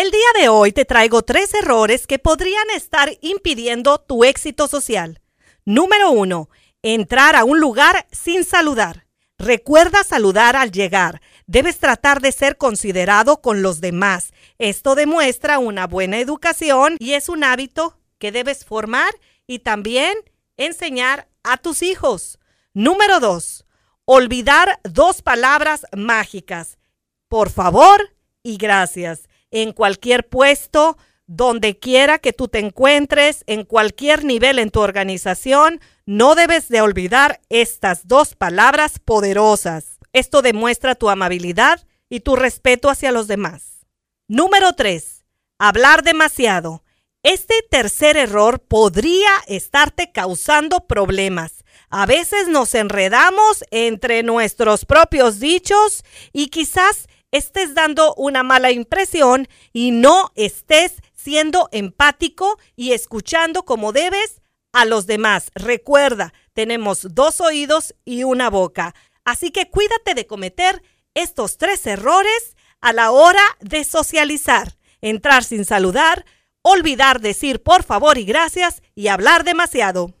El día de hoy te traigo tres errores que podrían estar impidiendo tu éxito social. Número uno, entrar a un lugar sin saludar. Recuerda saludar al llegar. Debes tratar de ser considerado con los demás. Esto demuestra una buena educación y es un hábito que debes formar y también enseñar a tus hijos. Número dos, olvidar dos palabras mágicas. Por favor y gracias. En cualquier puesto, donde quiera que tú te encuentres, en cualquier nivel en tu organización, no debes de olvidar estas dos palabras poderosas. Esto demuestra tu amabilidad y tu respeto hacia los demás. Número 3. Hablar demasiado. Este tercer error podría estarte causando problemas. A veces nos enredamos entre nuestros propios dichos y quizás estés dando una mala impresión y no estés siendo empático y escuchando como debes a los demás. Recuerda, tenemos dos oídos y una boca. Así que cuídate de cometer estos tres errores a la hora de socializar. Entrar sin saludar, olvidar decir por favor y gracias y hablar demasiado.